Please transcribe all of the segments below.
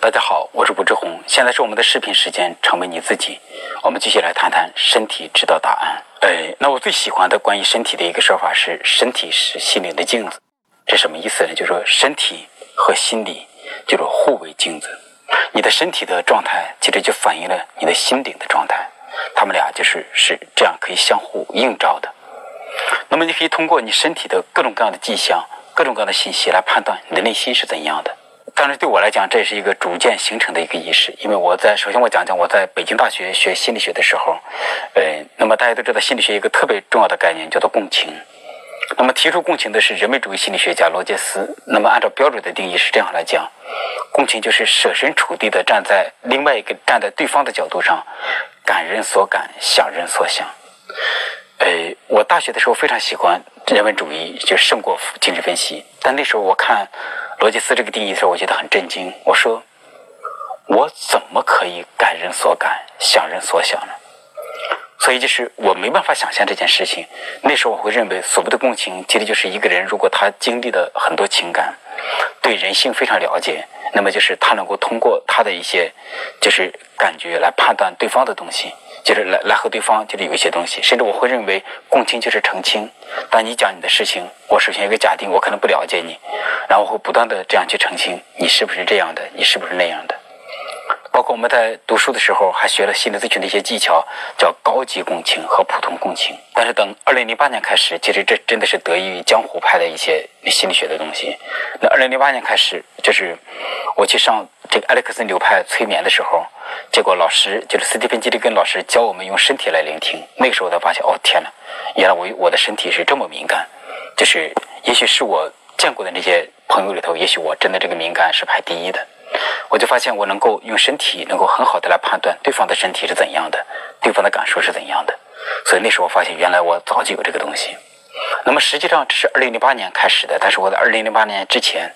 大家好，我是吴志红，现在是我们的视频时间，成为你自己。我们继续来谈谈身体知道答案。哎，那我最喜欢的关于身体的一个说法是，身体是心灵的镜子。这什么意思呢？就是说身体和心理就是互为镜子。你的身体的状态，其实就反映了你的心灵的状态，他们俩就是是这样可以相互映照的。那么你可以通过你身体的各种各样的迹象、各种各样的信息来判断你的内心是怎样的。当然，对我来讲，这也是一个逐渐形成的一个意识。因为我在首先我讲讲我在北京大学学心理学的时候，呃，那么大家都知道心理学一个特别重要的概念叫做共情。那么提出共情的是人文主义心理学家罗杰斯。那么按照标准的定义是这样来讲，共情就是设身处地的站在另外一个站在对方的角度上，感人所感，想人所想。呃，我大学的时候非常喜欢人文主义，就胜过精神分析。但那时候我看。罗杰斯这个定义的时候，我觉得很震惊。我说：“我怎么可以感人所感，想人所想呢？”所以就是我没办法想象这件事情。那时候我会认为，所谓的共情，其实就是一个人如果他经历了很多情感，对人性非常了解，那么就是他能够通过他的一些就是感觉来判断对方的东西。就是来来和对方就是有一些东西，甚至我会认为共情就是澄清。当你讲你的事情，我首先有个假定，我可能不了解你，然后我会不断的这样去澄清，你是不是这样的，你是不是那样的。包括我们在读书的时候，还学了心理咨询的一些技巧，叫高级共情和普通共情。但是等二零零八年开始，其实这真的是得益于江湖派的一些心理学的东西。那二零零八年开始，就是我去上这个艾利克森流派催眠的时候，结果老师就是斯蒂芬基利根老师教我们用身体来聆听。那个时候我才发现，哦天呐，原来我我的身体是这么敏感。就是也许是我见过的那些朋友里头，也许我真的这个敏感是排第一的。我就发现，我能够用身体，能够很好的来判断对方的身体是怎样的，对方的感受是怎样的。所以那时候我发现，原来我早就有这个东西。那么实际上这是二零零八年开始的，但是我在二零零八年之前，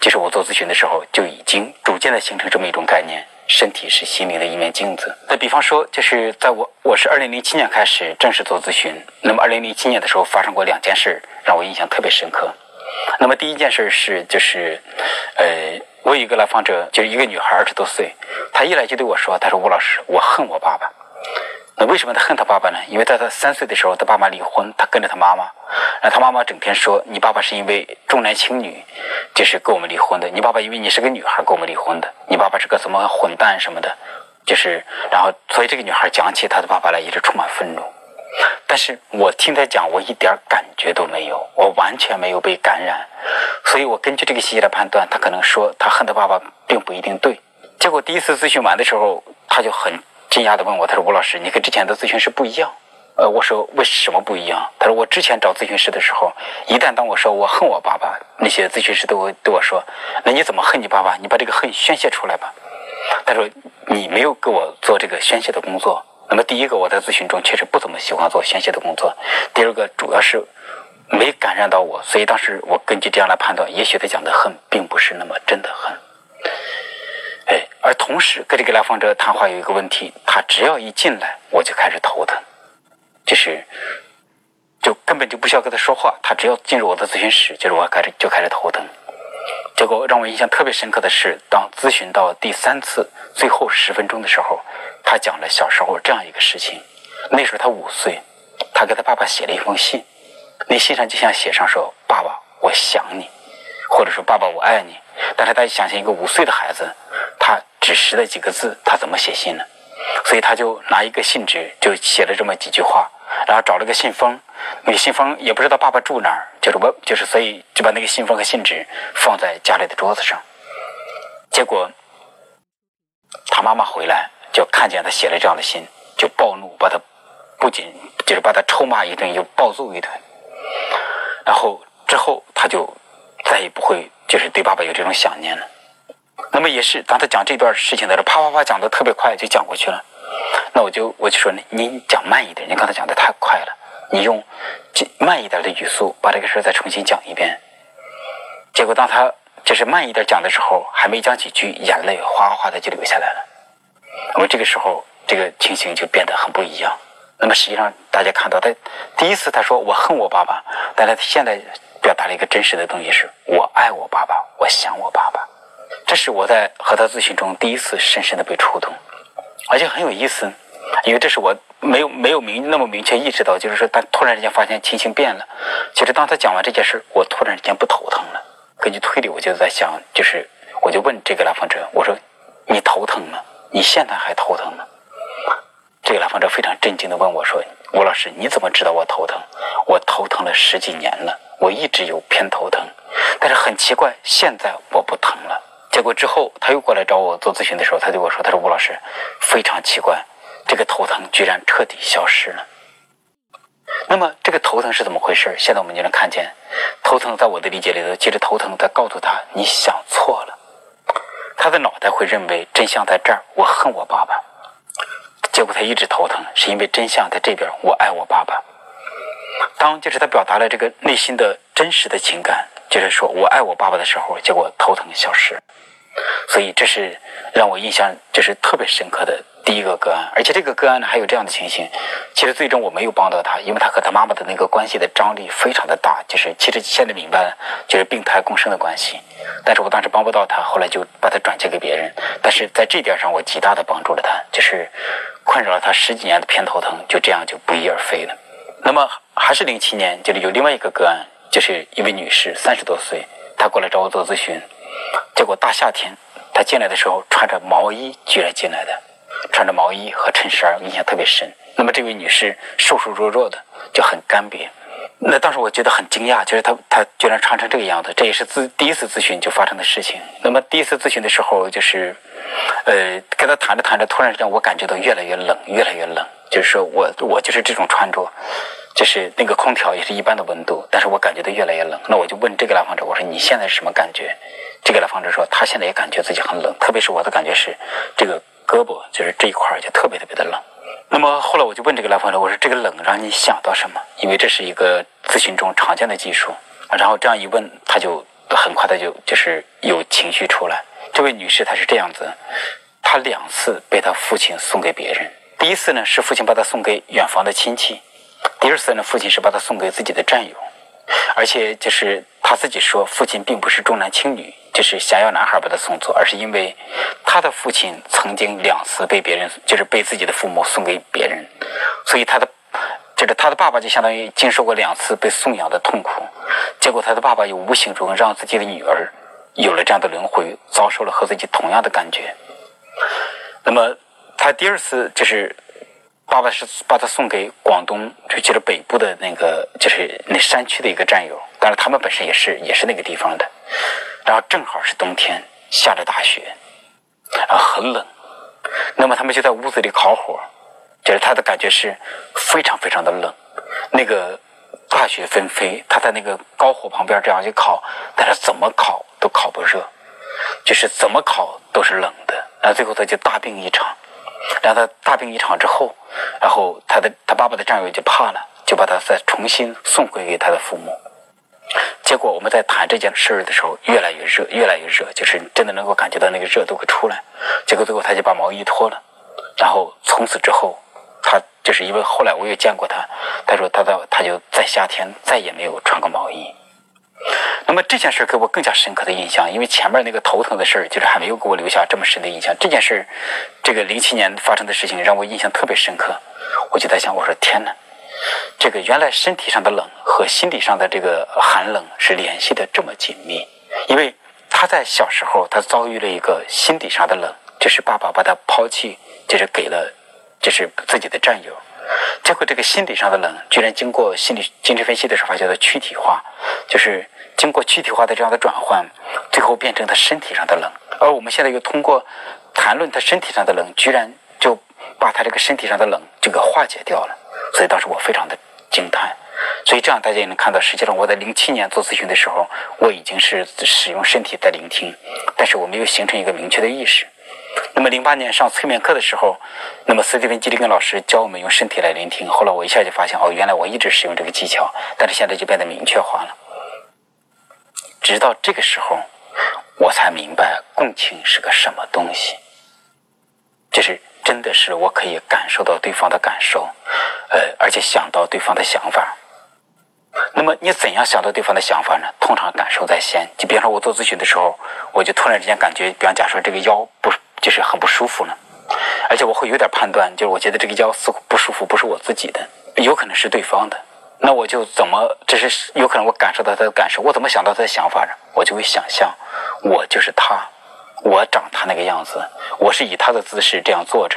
就是我做咨询的时候，就已经逐渐的形成这么一种概念：身体是心灵的一面镜子。那比方说，就是在我我是二零零七年开始正式做咨询，那么二零零七年的时候发生过两件事，让我印象特别深刻。那么第一件事是，就是，呃。我有一个来访者，就是一个女孩，二十多岁。她一来就对我说：“她说吴老师，我恨我爸爸。那为什么她恨她爸爸呢？因为在她三岁的时候，她爸妈离婚，她跟着她妈妈。然后她妈妈整天说：你爸爸是因为重男轻女，就是跟我们离婚的。你爸爸因为你是个女孩跟我们离婚的。你爸爸是个什么混蛋什么的，就是。然后，所以这个女孩讲起她的爸爸来，一直充满愤怒。”但是我听他讲，我一点感觉都没有，我完全没有被感染，所以我根据这个细节来判断，他可能说他恨他爸爸并不一定对。结果第一次咨询完的时候，他就很惊讶的问我，他说吴老师，你跟之前的咨询师不一样。呃，我说为什么不一样？他说我之前找咨询师的时候，一旦当我说我恨我爸爸，那些咨询师都会对我说，那你怎么恨你爸爸？你把这个恨宣泄出来吧。他说你没有给我做这个宣泄的工作。那么第一个，我在咨询中确实不怎么喜欢做宣泄的工作。第二个，主要是没感染到我，所以当时我根据这样来判断，也许他讲的恨并不是那么真的恨。哎，而同时跟这个来访者谈话有一个问题，他只要一进来，我就开始头疼，就是就根本就不需要跟他说话，他只要进入我的咨询室，就是我开始就开始头疼。结果让我印象特别深刻的是，当咨询到第三次最后十分钟的时候。他讲了小时候这样一个事情，那时候他五岁，他给他爸爸写了一封信，那信上就像写上说：“爸爸，我想你”，或者说“爸爸，我爱你”。但是大家想象一个五岁的孩子，他只识了几个字，他怎么写信呢？所以他就拿一个信纸，就写了这么几句话，然后找了个信封，那信封也不知道爸爸住哪儿，就是我，就是所以就把那个信封和信纸放在家里的桌子上。结果他妈妈回来。就看见他写了这样的信，就暴怒，把他不仅就是把他臭骂一顿，又暴揍一顿。然后之后他就再也不会就是对爸爸有这种想念了。那么也是当他讲这段事情的时候，啪啪啪讲的特别快就讲过去了。那我就我就说你讲慢一点，你刚才讲的太快了，你用慢一点的语速把这个事再重新讲一遍。结果当他就是慢一点讲的时候，还没讲几句，眼泪哗哗的就流下来了。那么这个时候，这个情形就变得很不一样。那么实际上，大家看到他第一次他说我恨我爸爸，但他现在表达了一个真实的东西，是我爱我爸爸，我想我爸爸。这是我在和他咨询中第一次深深的被触动，而且很有意思，因为这是我没有没有明那么明确意识到，就是说他突然之间发现情形变了。其实当他讲完这件事，我突然之间不头疼了。根据推理，我就在想，就是我就问这个来访者，我说你头疼吗？你现在还头疼吗？这个来访者非常震惊的问我说：“吴老师，你怎么知道我头疼？我头疼了十几年了，我一直有偏头疼，但是很奇怪，现在我不疼了。结果之后他又过来找我做咨询的时候，他对我说：‘他说吴老师，非常奇怪，这个头疼居然彻底消失了。’那么这个头疼是怎么回事？现在我们就能看见，头疼在我的理解里头，其实头疼在告诉他你想错了，他的脑袋会认为真相在这儿，我恨我爸爸。”结果他一直头疼，是因为真相在这边。我爱我爸爸。当就是他表达了这个内心的真实的情感，就是说我爱我爸爸的时候，结果头疼消失。所以这是让我印象就是特别深刻的第一个个案，而且这个个案呢还有这样的情形，其实最终我没有帮到他，因为他和他妈妈的那个关系的张力非常的大，就是其实现在明白了，就是病态共生的关系，但是我当时帮不到他，后来就把他转借给别人，但是在这点上我极大的帮助了他，就是困扰了他十几年的偏头疼就这样就不翼而飞了。那么还是零七年，就是有另外一个个案，就是一位女士，三十多岁，她过来找我做咨询。结果大夏天，她进来的时候穿着毛衣，居然进来的，穿着毛衣和衬衫，印象特别深。那么这位女士瘦瘦弱弱的，就很干瘪。那当时我觉得很惊讶，就是她她居然穿成这个样子，这也是咨第一次咨询就发生的事情。那么第一次咨询的时候，就是，呃，跟她谈着谈着，突然之间我感觉到越来越冷，越来越冷，就是说我我就是这种穿着。就是那个空调也是一般的温度，但是我感觉到越来越冷。那我就问这个来访者，我说你现在是什么感觉？这个来访者说他现在也感觉自己很冷，特别是我的感觉是这个胳膊就是这一块就特别特别的冷。那么后来我就问这个来访者，我说这个冷让你想到什么？因为这是一个咨询中常见的技术。然后这样一问，他就很快的就就是有情绪出来。这位女士她是这样子，她两次被她父亲送给别人。第一次呢是父亲把她送给远房的亲戚。第二次呢，父亲是把她送给自己的战友，而且就是他自己说，父亲并不是重男轻女，就是想要男孩把他送走，而是因为他的父亲曾经两次被别人，就是被自己的父母送给别人，所以他的就是他的爸爸就相当于经受过两次被送养的痛苦，结果他的爸爸又无形中让自己的女儿有了这样的轮回，遭受了和自己同样的感觉。那么他第二次就是。爸爸是把他送给广东，就去了北部的那个，就是那山区的一个战友。但是，他们本身也是也是那个地方的。然后正好是冬天，下着大雪，啊，很冷。那么他们就在屋子里烤火，就是他的感觉是非常非常的冷。那个大雪纷飞，他在那个高火旁边这样去烤，但是怎么烤都烤不热，就是怎么烤都是冷的。然后最后他就大病一场。然后他大病一场之后，然后他的他爸爸的战友就怕了，就把他再重新送回给他的父母。结果我们在谈这件事儿的时候，越来越热，越来越热，就是真的能够感觉到那个热都会出来。结果最后他就把毛衣脱了，然后从此之后，他就是因为后来我也见过他，他说他到他就在夏天再也没有穿过毛衣。那么这件事给我更加深刻的印象，因为前面那个头疼的事儿，就是还没有给我留下这么深的印象。这件事，这个零七年发生的事情让我印象特别深刻。我就在想，我说天哪，这个原来身体上的冷和心理上的这个寒冷是联系的这么紧密。因为他在小时候，他遭遇了一个心理上的冷，就是爸爸把他抛弃，就是给了，就是自己的战友。结果这个心理上的冷，居然经过心理精神分析的时候，叫做躯体化，就是经过躯体化的这样的转换，最后变成他身体上的冷。而我们现在又通过谈论他身体上的冷，居然就把他这个身体上的冷就给化解掉了。所以当时我非常的惊叹。所以这样大家也能看到，实际上我在零七年做咨询的时候，我已经是使用身体在聆听，但是我没有形成一个明确的意识。那么零八年上催眠课的时候，那么斯蒂芬·吉利根老师教我们用身体来聆听。后来我一下就发现，哦，原来我一直使用这个技巧，但是现在就变得明确化了。直到这个时候，我才明白共情是个什么东西。就是真的是我可以感受到对方的感受，呃，而且想到对方的想法。那么你怎样想到对方的想法呢？通常感受在先。就比方说，我做咨询的时候，我就突然之间感觉，比方假说这个腰不就是很不舒服呢？而且我会有点判断，就是我觉得这个腰似乎不舒服，不是我自己的，有可能是对方的。那我就怎么，这是有可能我感受到他的感受，我怎么想到他的想法呢？我就会想象，我就是他，我长他那个样子，我是以他的姿势这样坐着，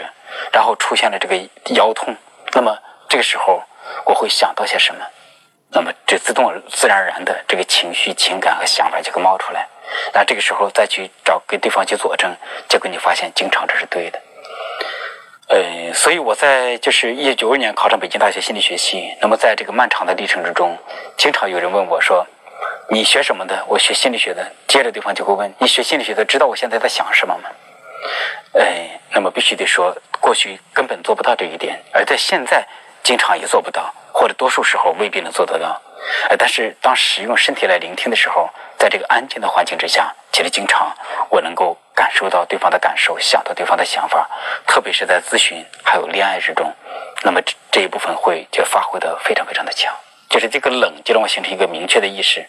然后出现了这个腰痛。那么这个时候我会想到些什么？那么这自动自然而然的这个情绪、情感和想法就会冒出来。那这个时候再去找跟对方去佐证，结果你发现经常这是对的。呃，所以我在就是一九九二年考上北京大学心理学系。那么在这个漫长的历程之中，经常有人问我说：“你学什么的？”我学心理学的。接着对方就会问：“你学心理学的，知道我现在在想什么吗？”哎，那么必须得说，过去根本做不到这一点，而在现在经常也做不到，或者多数时候未必能做得到。呃，但是当使用身体来聆听的时候，在这个安静的环境之下，其实经常我能够。感受到对方的感受，想到对方的想法，特别是在咨询还有恋爱之中，那么这这一部分会就发挥的非常非常的强。就是这个冷，就让我形成一个明确的意识：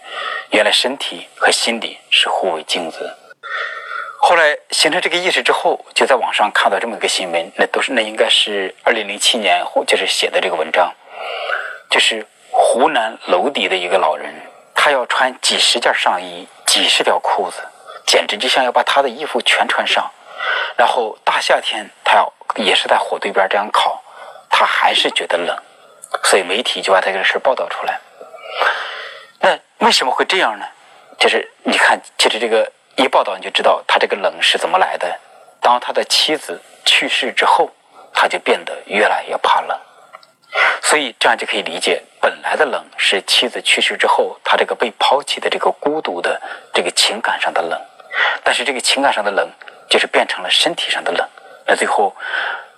原来身体和心理是互为镜子。后来形成这个意识之后，就在网上看到这么一个新闻，那都是那应该是二零零七年就是写的这个文章，就是湖南娄底的一个老人，他要穿几十件上衣，几十条裤子。简直就像要把他的衣服全穿上，然后大夏天他要也是在火堆边这样烤，他还是觉得冷，所以媒体就把他这个事报道出来。那为什么会这样呢？就是你看，其实这个一报道你就知道他这个冷是怎么来的。当他的妻子去世之后，他就变得越来越怕冷，所以这样就可以理解，本来的冷是妻子去世之后，他这个被抛弃的这个孤独的这个情感上的冷。但是这个情感上的冷，就是变成了身体上的冷，那最后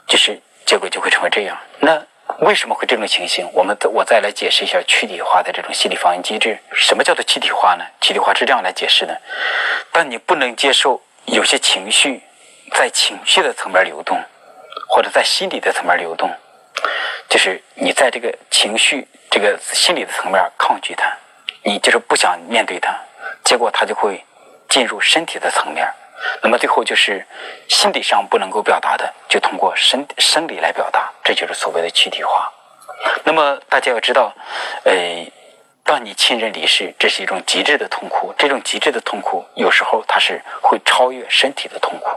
就是结果就会成为这样。那为什么会这种情形？我们我再来解释一下躯体化的这种心理防御机制。什么叫做躯体化呢？躯体化是这样来解释的：当你不能接受有些情绪在情绪的层面流动，或者在心理的层面流动，就是你在这个情绪这个心理的层面抗拒它，你就是不想面对它，结果它就会。进入身体的层面，那么最后就是心理上不能够表达的，就通过生生理来表达，这就是所谓的躯体化。那么大家要知道，呃，当你亲人离世，这是一种极致的痛苦，这种极致的痛苦有时候它是会超越身体的痛苦。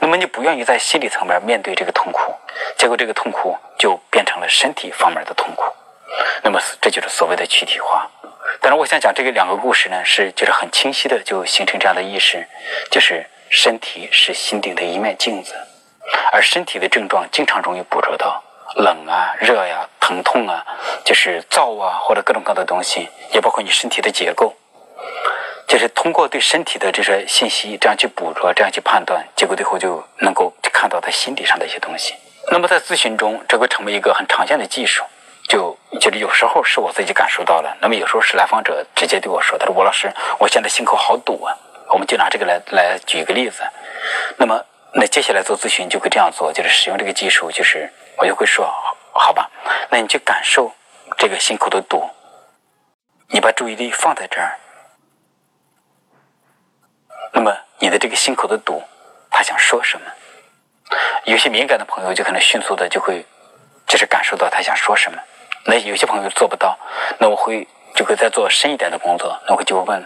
那么你不愿意在心理层面面对这个痛苦，结果这个痛苦就变成了身体方面的痛苦。那么这就是所谓的躯体化。但是我想讲这个两个故事呢，是就是很清晰的就形成这样的意识，就是身体是心灵的一面镜子，而身体的症状经常容易捕捉到冷啊、热呀、疼痛啊，就是燥啊或者各种各样的东西，也包括你身体的结构，就是通过对身体的这些信息这样去捕捉、这样去判断，结果最后就能够看到他心理上的一些东西。那么在咨询中，这会成为一个很常见的技术。就就是有时候是我自己感受到了，那么有时候是来访者直接对我说：“他说吴老师，我现在心口好堵啊。”我们就拿这个来来举一个例子。那么那接下来做咨询就会这样做，就是使用这个技术，就是我就会说：“好吧，那你去感受这个心口的堵，你把注意力放在这儿。那么你的这个心口的堵，他想说什么？有些敏感的朋友就可能迅速的就会就是感受到他想说什么。”那有些朋友做不到，那我会就会再做深一点的工作。那我就问：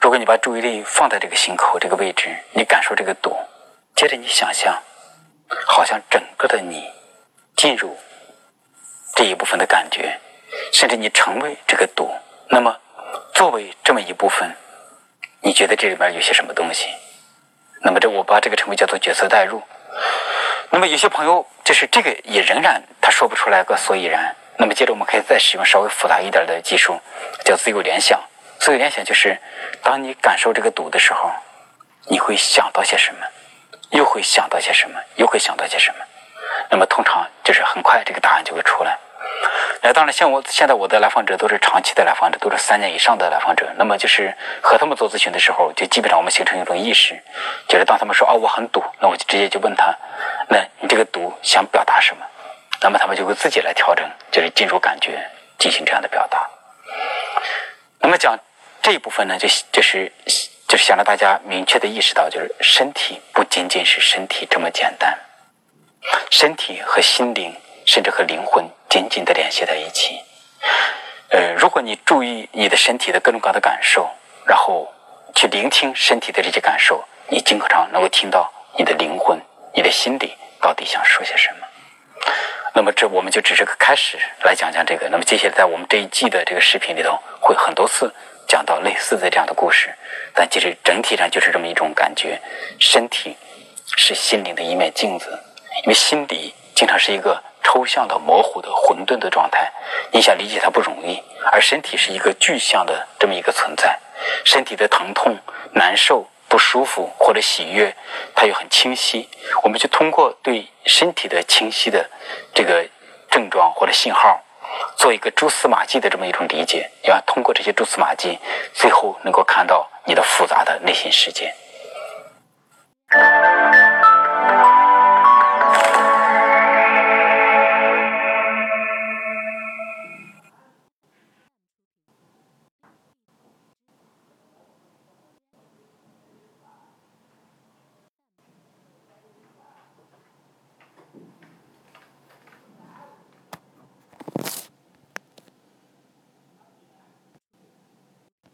如果你把注意力放在这个心口这个位置，你感受这个堵，接着你想象，好像整个的你进入这一部分的感觉，甚至你成为这个堵。那么作为这么一部分，你觉得这里边有些什么东西？那么这我把这个称为叫做角色代入。那么有些朋友就是这个也仍然他说不出来个所以然。那么接着我们可以再使用稍微复杂一点的技术，叫自由联想。自由联想就是，当你感受这个堵的时候，你会想到些什么，又会想到些什么，又会想到些什么。那么通常就是很快这个答案就会出来。那当然，像我现在我的来访者都是长期的来访者，都是三年以上的来访者。那么就是和他们做咨询的时候，就基本上我们形成一种意识，就是当他们说哦我很堵，那我就直接就问他，那你这个堵想表达什么？那么他们就会自己来调整，就是进入感觉，进行这样的表达。那么讲这一部分呢，就就是就是想让大家明确的意识到，就是身体不仅仅是身体这么简单，身体和心灵，甚至和灵魂紧紧的联系在一起。呃，如果你注意你的身体的各种各样的感受，然后去聆听身体的这些感受，你经常能够听到你的灵魂、你的心里到底想说些什么。那么这我们就只是个开始来讲讲这个。那么接下来在我们这一季的这个视频里头，会很多次讲到类似的这样的故事。但其实整体上就是这么一种感觉：身体是心灵的一面镜子，因为心底经常是一个。抽象的、模糊的、混沌的状态，你想理解它不容易。而身体是一个具象的这么一个存在，身体的疼痛、难受、不舒服或者喜悦，它又很清晰。我们就通过对身体的清晰的这个症状或者信号，做一个蛛丝马迹的这么一种理解，要通过这些蛛丝马迹，最后能够看到你的复杂的内心世界。